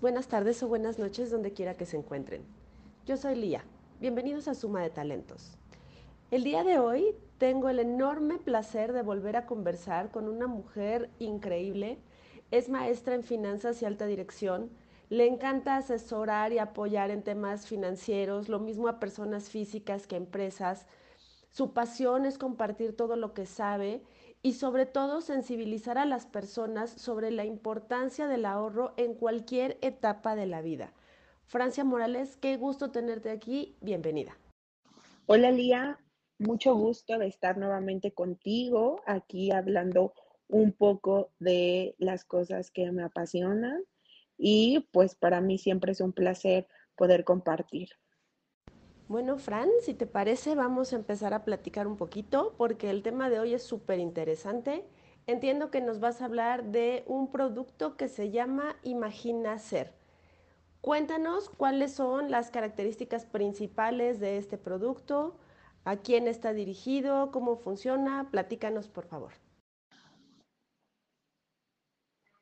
buenas tardes o buenas noches donde quiera que se encuentren. Yo soy Lía. Bienvenidos a Suma de Talentos. El día de hoy tengo el enorme placer de volver a conversar con una mujer increíble. Es maestra en finanzas y alta dirección. Le encanta asesorar y apoyar en temas financieros, lo mismo a personas físicas que a empresas. Su pasión es compartir todo lo que sabe y sobre todo sensibilizar a las personas sobre la importancia del ahorro en cualquier etapa de la vida. Francia Morales, qué gusto tenerte aquí, bienvenida. Hola Lía, mucho gusto de estar nuevamente contigo aquí hablando un poco de las cosas que me apasionan y pues para mí siempre es un placer poder compartir. Bueno, Fran, si te parece, vamos a empezar a platicar un poquito porque el tema de hoy es súper interesante. Entiendo que nos vas a hablar de un producto que se llama Imagina Ser. Cuéntanos cuáles son las características principales de este producto, a quién está dirigido, cómo funciona. Platícanos, por favor.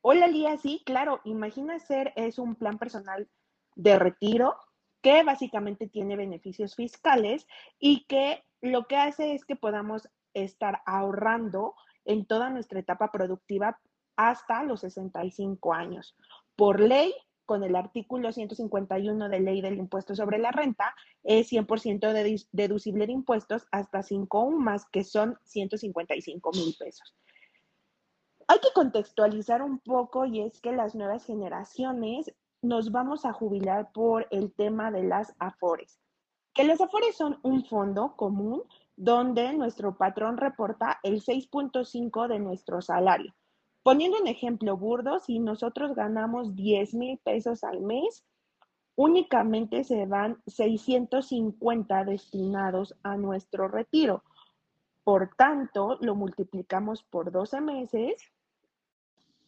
Hola, Lía. Sí, claro. Imagina Ser es un plan personal de retiro que básicamente tiene beneficios fiscales y que lo que hace es que podamos estar ahorrando en toda nuestra etapa productiva hasta los 65 años. Por ley, con el artículo 151 de ley del impuesto sobre la renta, es 100% deducible de impuestos hasta 5 más, que son 155 mil pesos. Hay que contextualizar un poco y es que las nuevas generaciones nos vamos a jubilar por el tema de las AFORES. Que las AFORES son un fondo común donde nuestro patrón reporta el 6.5 de nuestro salario. Poniendo un ejemplo burdo, si nosotros ganamos 10 mil pesos al mes, únicamente se van 650 destinados a nuestro retiro. Por tanto, lo multiplicamos por 12 meses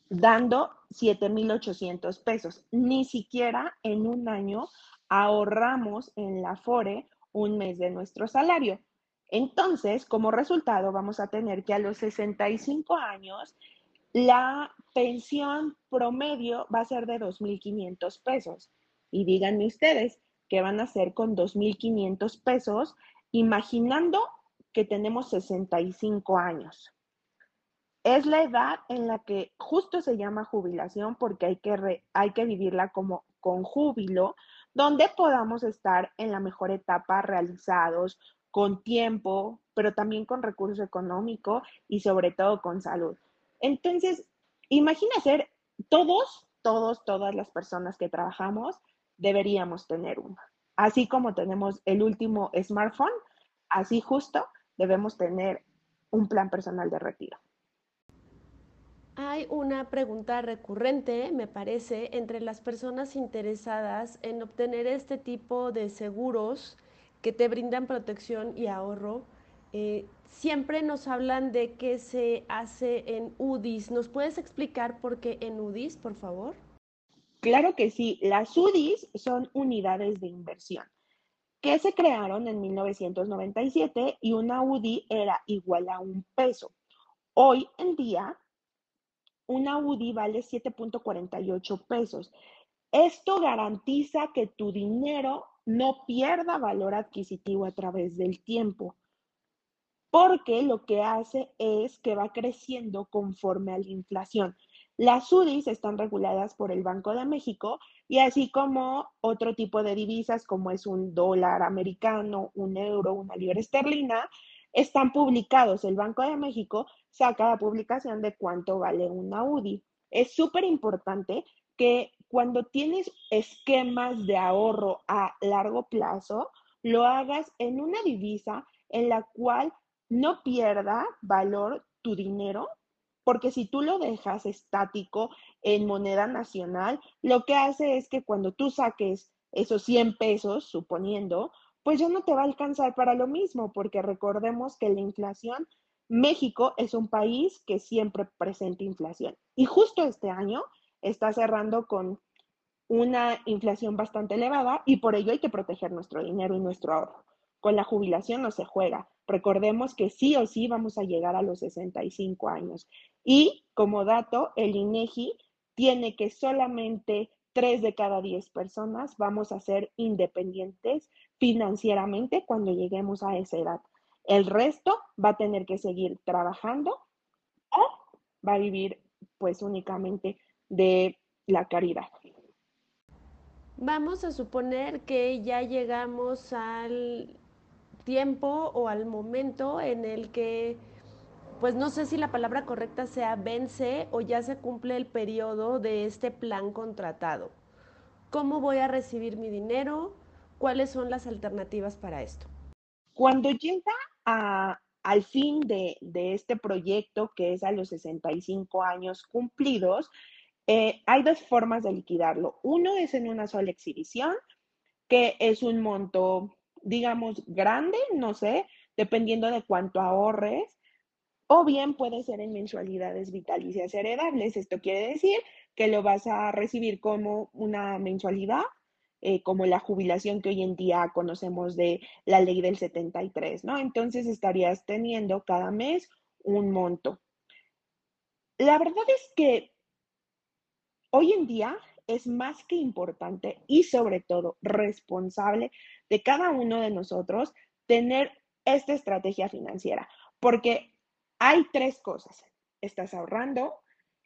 dando 7,800 pesos. Ni siquiera en un año ahorramos en la FORE un mes de nuestro salario. Entonces, como resultado, vamos a tener que a los 65 años, la pensión promedio va a ser de 2.500 pesos. Y díganme ustedes, ¿qué van a hacer con 2.500 pesos imaginando que tenemos 65 años? Es la edad en la que justo se llama jubilación porque hay que, hay que vivirla como con júbilo, donde podamos estar en la mejor etapa realizados, con tiempo, pero también con recurso económico y sobre todo con salud. Entonces, imagina ser todos, todos, todas las personas que trabajamos deberíamos tener una. Así como tenemos el último smartphone, así justo debemos tener un plan personal de retiro. Hay una pregunta recurrente, me parece, entre las personas interesadas en obtener este tipo de seguros que te brindan protección y ahorro. Eh, siempre nos hablan de que se hace en UDIs. ¿Nos puedes explicar por qué en UDIs, por favor? Claro que sí. Las UDIs son unidades de inversión que se crearon en 1997 y una UDI era igual a un peso. Hoy en día una UDI vale 7.48 pesos. Esto garantiza que tu dinero no pierda valor adquisitivo a través del tiempo, porque lo que hace es que va creciendo conforme a la inflación. Las UDIs están reguladas por el Banco de México y así como otro tipo de divisas como es un dólar americano, un euro, una libra esterlina, están publicados. El Banco de México saca la publicación de cuánto vale una UDI. Es súper importante que cuando tienes esquemas de ahorro a largo plazo, lo hagas en una divisa en la cual no pierda valor tu dinero, porque si tú lo dejas estático en moneda nacional, lo que hace es que cuando tú saques esos 100 pesos, suponiendo, pues ya no te va a alcanzar para lo mismo, porque recordemos que la inflación, México es un país que siempre presenta inflación. Y justo este año está cerrando con una inflación bastante elevada y por ello hay que proteger nuestro dinero y nuestro ahorro. Con la jubilación no se juega. Recordemos que sí o sí vamos a llegar a los 65 años. Y como dato, el INEGI tiene que solamente tres de cada diez personas vamos a ser independientes financieramente cuando lleguemos a esa edad. El resto va a tener que seguir trabajando o va a vivir pues únicamente de la caridad. Vamos a suponer que ya llegamos al tiempo o al momento en el que, pues no sé si la palabra correcta sea vence o ya se cumple el periodo de este plan contratado. ¿Cómo voy a recibir mi dinero? ¿Cuáles son las alternativas para esto? Cuando llega al fin de, este proyecto, que es a los 65 años cumplidos, eh, hay dos formas de liquidarlo. Uno es en una sola exhibición, que es un monto, digamos, grande, no sé, dependiendo de cuánto ahorres, o bien puede ser en mensualidades vitalicias heredables. Esto quiere decir que lo vas a recibir como una mensualidad, eh, como la jubilación que hoy en día conocemos de la ley del 73, ¿no? Entonces estarías teniendo cada mes un monto. La verdad es que hoy en día es más que importante y sobre todo responsable de cada uno de nosotros tener esta estrategia financiera, porque hay tres cosas. Estás ahorrando,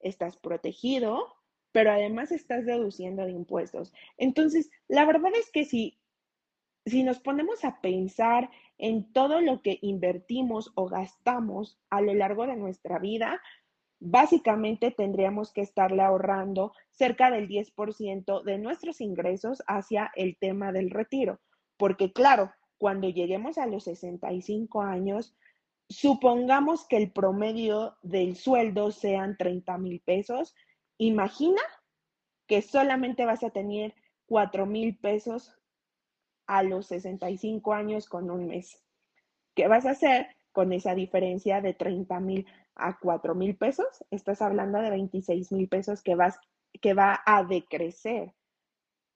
estás protegido pero además estás deduciendo de impuestos. Entonces, la verdad es que si, si nos ponemos a pensar en todo lo que invertimos o gastamos a lo largo de nuestra vida, básicamente tendríamos que estarle ahorrando cerca del 10% de nuestros ingresos hacia el tema del retiro. Porque claro, cuando lleguemos a los 65 años, supongamos que el promedio del sueldo sean 30 mil pesos, Imagina que solamente vas a tener 4 mil pesos a los 65 años con un mes. ¿Qué vas a hacer con esa diferencia de 30 mil a 4 mil pesos? Estás hablando de 26 mil pesos que, vas, que va a decrecer.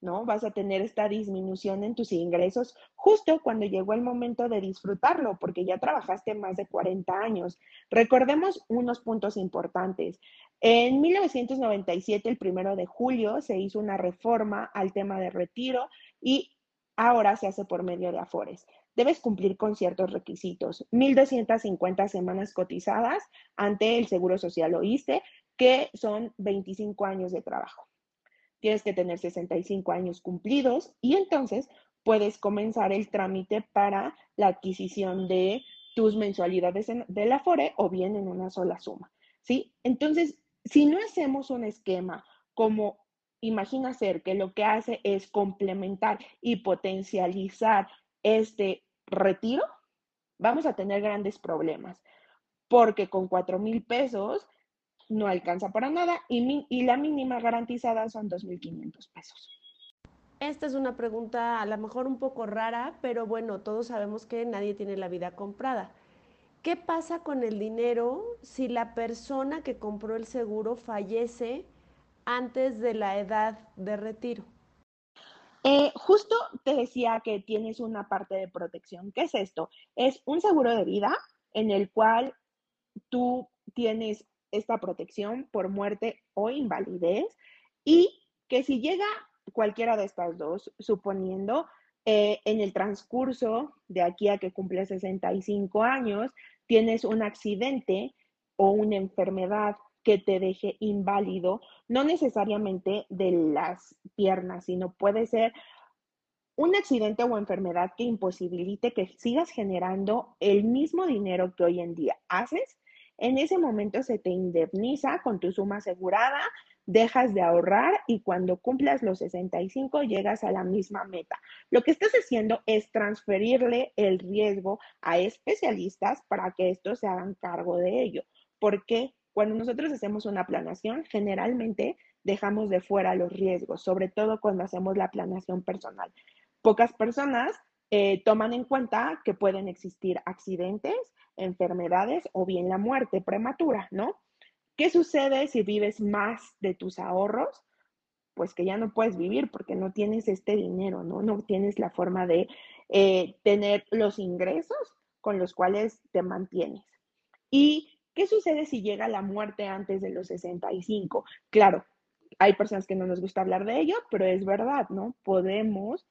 ¿no? Vas a tener esta disminución en tus ingresos justo cuando llegó el momento de disfrutarlo, porque ya trabajaste más de 40 años. Recordemos unos puntos importantes. En 1997, el primero de julio, se hizo una reforma al tema de retiro y ahora se hace por medio de Afores. Debes cumplir con ciertos requisitos. 1.250 semanas cotizadas ante el Seguro Social OISTE, que son 25 años de trabajo tienes que tener 65 años cumplidos y entonces puedes comenzar el trámite para la adquisición de tus mensualidades de la FORE o bien en una sola suma, ¿sí? Entonces, si no hacemos un esquema como imagina ser que lo que hace es complementar y potencializar este retiro, vamos a tener grandes problemas, porque con 4 mil pesos no alcanza para nada y, la mínima garantizada son 2.500 pesos. Esta es una pregunta a lo mejor un poco rara, pero bueno, todos sabemos que nadie tiene la vida comprada. ¿Qué pasa con el dinero si la persona que compró el seguro fallece antes de la edad de retiro? Eh, justo te decía que tienes una parte de protección. ¿Qué es esto? Es un seguro de vida en el cual tú tienes esta protección por muerte o invalidez y que si llega cualquiera de estas dos, suponiendo eh, en el transcurso de aquí a que cumple 65 años, tienes un accidente o una enfermedad que te deje inválido, no necesariamente de las piernas, sino puede ser un accidente o enfermedad que imposibilite que sigas generando el mismo dinero que hoy en día haces en ese momento se te indemniza con tu suma asegurada, dejas de ahorrar y cuando cumplas los 65 llegas a la misma meta. Lo que estás haciendo es transferirle el riesgo a especialistas para que estos se hagan cargo de ello. Porque cuando nosotros hacemos una planación, generalmente dejamos de fuera los riesgos, sobre todo cuando hacemos la planación personal. Pocas personas eh, toman en cuenta que pueden existir accidentes, enfermedades o bien la muerte prematura, ¿no? ¿Qué sucede si vives más de tus ahorros? Pues que ya no puedes vivir porque no tienes este dinero, ¿no? No tienes la forma de eh, tener los ingresos con los cuales te mantienes. ¿Y qué sucede si llega la muerte antes de los 65? Claro, hay personas que no nos gusta hablar de ello, pero es verdad, ¿no? Podemos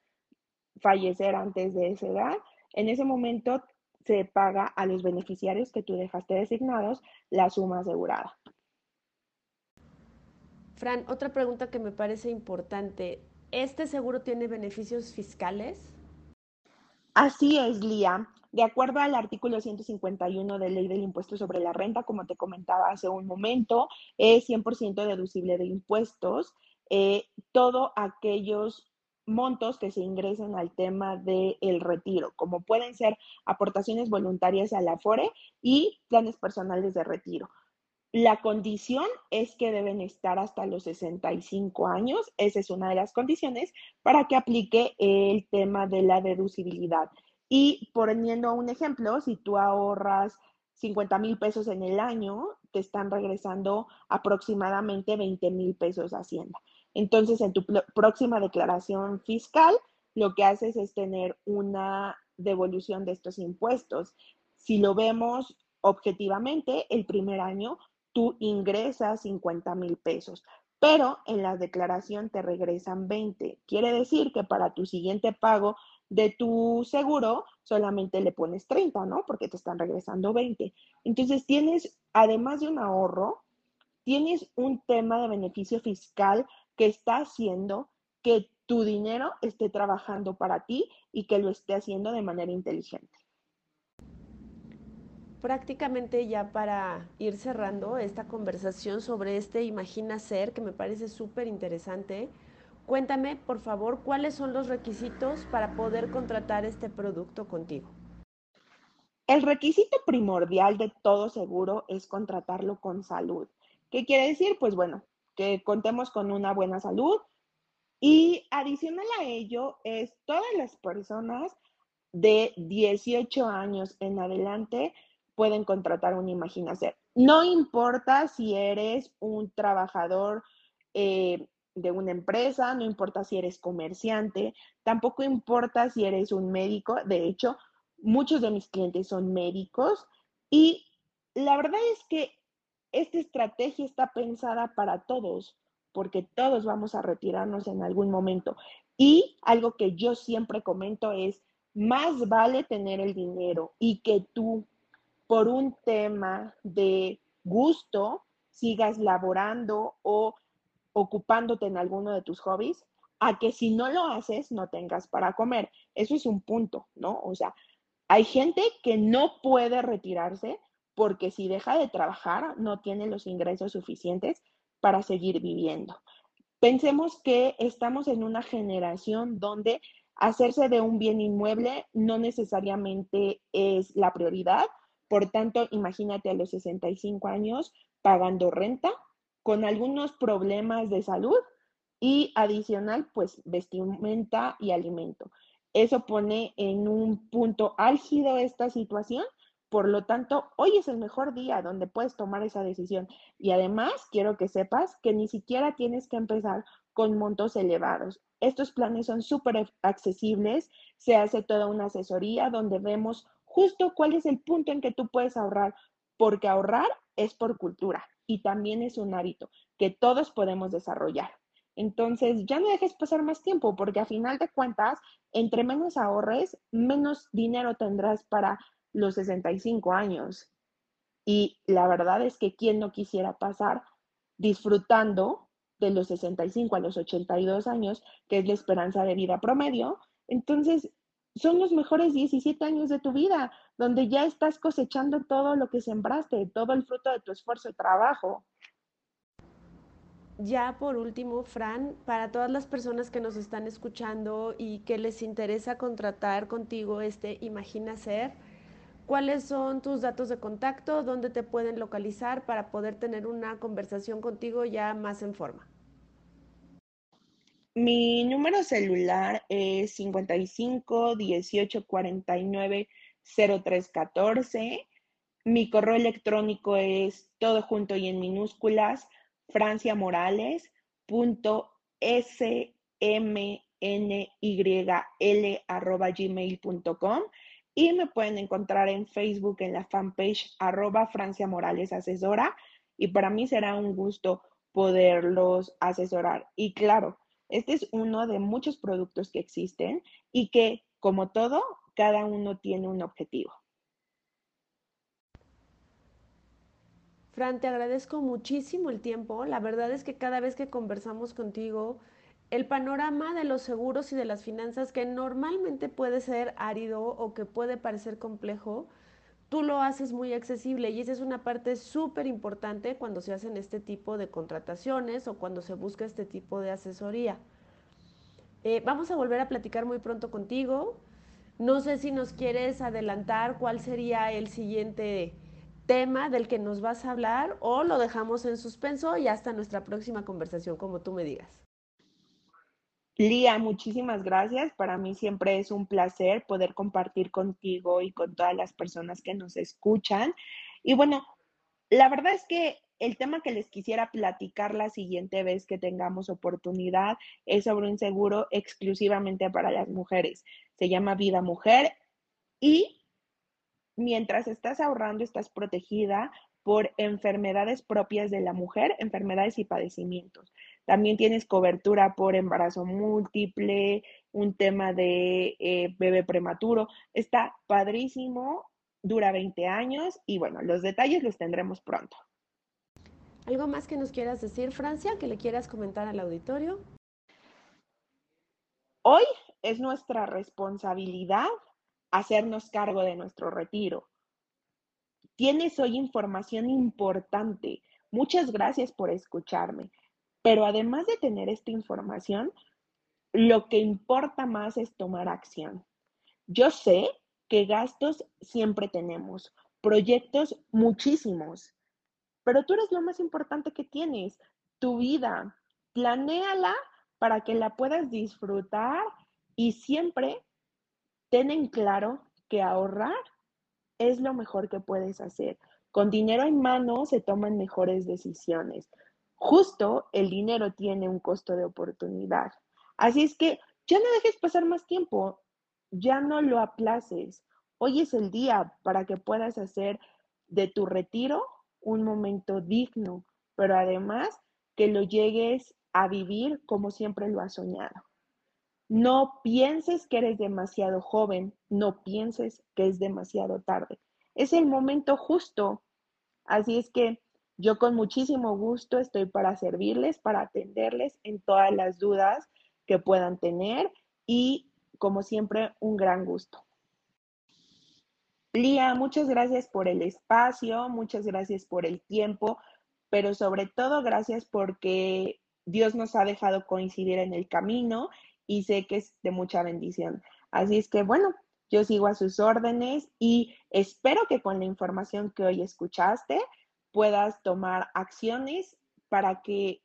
fallecer antes de esa edad. En ese momento se paga a los beneficiarios que tú dejaste designados la suma asegurada. Fran, otra pregunta que me parece importante. ¿Este seguro tiene beneficios fiscales? Así es, Lía. De acuerdo al artículo 151 de Ley del Impuesto sobre la Renta, como te comentaba hace un momento, es 100% deducible de impuestos. Eh, todo aquellos montos que se ingresen al tema del retiro, como pueden ser aportaciones voluntarias a la FORE y planes personales de retiro. La condición es que deben estar hasta los 65 años. Esa es una de las condiciones para que aplique el tema de la deducibilidad. Y poniendo un ejemplo, si tú ahorras 50 mil pesos en el año, te están regresando aproximadamente 20 mil pesos a Hacienda. Entonces, en tu próxima declaración fiscal, lo que haces es tener una devolución de estos impuestos. Si lo vemos objetivamente, el primer año tú ingresas 50 mil pesos, pero en la declaración te regresan 20. Quiere decir que para tu siguiente pago de tu seguro solamente le pones 30, ¿no? Porque te están regresando 20. Entonces tienes, además de un ahorro, tienes un tema de beneficio fiscal que está haciendo que tu dinero esté trabajando para ti y que lo esté haciendo de manera inteligente prácticamente ya para ir cerrando esta conversación sobre este Imagina Ser, que me parece súper interesante, cuéntame, por favor, cuáles son los requisitos para poder contratar este producto contigo. El requisito primordial de todo seguro es contratarlo con salud. ¿Qué quiere decir? Pues bueno, que contemos con una buena salud y adicional a ello es todas las personas de 18 años en adelante pueden contratar una imaginación. No importa si eres un trabajador eh, de una empresa, no importa si eres comerciante, tampoco importa si eres un médico. De hecho, muchos de mis clientes son médicos y la verdad es que esta estrategia está pensada para todos, porque todos vamos a retirarnos en algún momento. Y algo que yo siempre comento es, más vale tener el dinero y que tú por un tema de gusto sigas laborando o ocupándote en alguno de tus hobbies, a que si no lo haces no tengas para comer. Eso es un punto, ¿no? O sea, hay gente que no puede retirarse porque si deja de trabajar no tiene los ingresos suficientes para seguir viviendo. Pensemos que estamos en una generación donde hacerse de un bien inmueble no necesariamente es la prioridad, por tanto, imagínate a los 65 años pagando renta con algunos problemas de salud y adicional, pues vestimenta y alimento. Eso pone en un punto álgido esta situación. Por lo tanto, hoy es el mejor día donde puedes tomar esa decisión. Y además, quiero que sepas que ni siquiera tienes que empezar con montos elevados. Estos planes son súper accesibles. Se hace toda una asesoría donde vemos justo cuál es el punto en que tú puedes ahorrar, porque ahorrar es por cultura y también es un hábito que todos podemos desarrollar. Entonces, ya no dejes pasar más tiempo, porque a final de cuentas, entre menos ahorres, menos dinero tendrás para los 65 años. Y la verdad es que quien no quisiera pasar disfrutando de los 65 a los 82 años, que es la esperanza de vida promedio, entonces son los mejores 17 años de tu vida, donde ya estás cosechando todo lo que sembraste, todo el fruto de tu esfuerzo y trabajo. Ya por último, Fran, para todas las personas que nos están escuchando y que les interesa contratar contigo este Imagina Ser, ¿cuáles son tus datos de contacto? ¿Dónde te pueden localizar para poder tener una conversación contigo ya más en forma? Mi número celular es 55 18 49 03 14. Mi correo electrónico es todo junto y en minúsculas franciamorales.smnyl.gmail.com y me pueden encontrar en Facebook en la fanpage arroba Francia Morales Asesora y para mí será un gusto poderlos asesorar. Y claro, este es uno de muchos productos que existen y que, como todo, cada uno tiene un objetivo. Fran, te agradezco muchísimo el tiempo. La verdad es que cada vez que conversamos contigo, el panorama de los seguros y de las finanzas, que normalmente puede ser árido o que puede parecer complejo, tú lo haces muy accesible y esa es una parte súper importante cuando se hacen este tipo de contrataciones o cuando se busca este tipo de asesoría. Eh, vamos a volver a platicar muy pronto contigo. No sé si nos quieres adelantar cuál sería el siguiente tema del que nos vas a hablar o lo dejamos en suspenso y hasta nuestra próxima conversación, como tú me digas. Lía, muchísimas gracias. Para mí siempre es un placer poder compartir contigo y con todas las personas que nos escuchan. Y bueno, la verdad es que el tema que les quisiera platicar la siguiente vez que tengamos oportunidad es sobre un seguro exclusivamente para las mujeres. Se llama Vida Mujer y mientras estás ahorrando, estás protegida por enfermedades propias de la mujer, enfermedades y padecimientos. También tienes cobertura por embarazo múltiple, un tema de eh, bebé prematuro. Está padrísimo, dura 20 años y bueno, los detalles los tendremos pronto. ¿Algo más que nos quieras decir, Francia, que le quieras comentar al auditorio? Hoy es nuestra responsabilidad hacernos cargo de nuestro retiro. Tienes hoy información importante. Muchas gracias por escucharme. Pero además de tener esta información, lo que importa más es tomar acción. Yo sé que gastos siempre tenemos, proyectos muchísimos, pero tú eres lo más importante que tienes, tu vida. Planéala para que la puedas disfrutar y siempre ten en claro que ahorrar es lo mejor que puedes hacer. Con dinero en mano se toman mejores decisiones. Justo el dinero tiene un costo de oportunidad. Así es que ya no dejes pasar más tiempo, ya no lo aplaces. Hoy es el día para que puedas hacer de tu retiro un momento digno, pero además que lo llegues a vivir como siempre lo has soñado. No pienses que eres demasiado joven, no pienses que es demasiado tarde. Es el momento justo. Así es que yo con muchísimo gusto estoy para servirles, para atenderles en todas las dudas que puedan tener y como siempre un gran gusto. Lía, muchas gracias por el espacio, muchas gracias por el tiempo, pero sobre todo gracias porque Dios nos ha dejado coincidir en el camino y sé que es de mucha bendición. Así es que bueno, yo sigo a sus órdenes y espero que con la información que hoy escuchaste puedas tomar acciones para que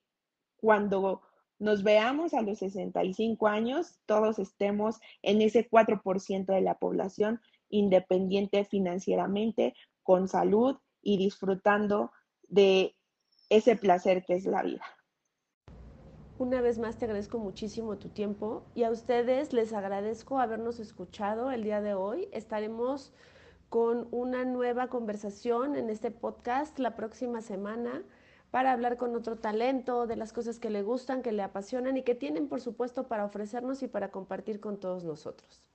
cuando nos veamos a los 65 años, todos estemos en ese 4% de la población independiente financieramente, con salud y disfrutando de ese placer que es la vida. Una vez más te agradezco muchísimo tu tiempo y a ustedes les agradezco habernos escuchado el día de hoy. Estaremos con una nueva conversación en este podcast la próxima semana para hablar con otro talento de las cosas que le gustan, que le apasionan y que tienen, por supuesto, para ofrecernos y para compartir con todos nosotros.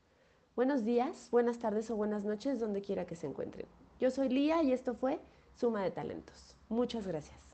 Buenos días, buenas tardes o buenas noches, donde quiera que se encuentren. Yo soy Lía y esto fue Suma de Talentos. Muchas gracias.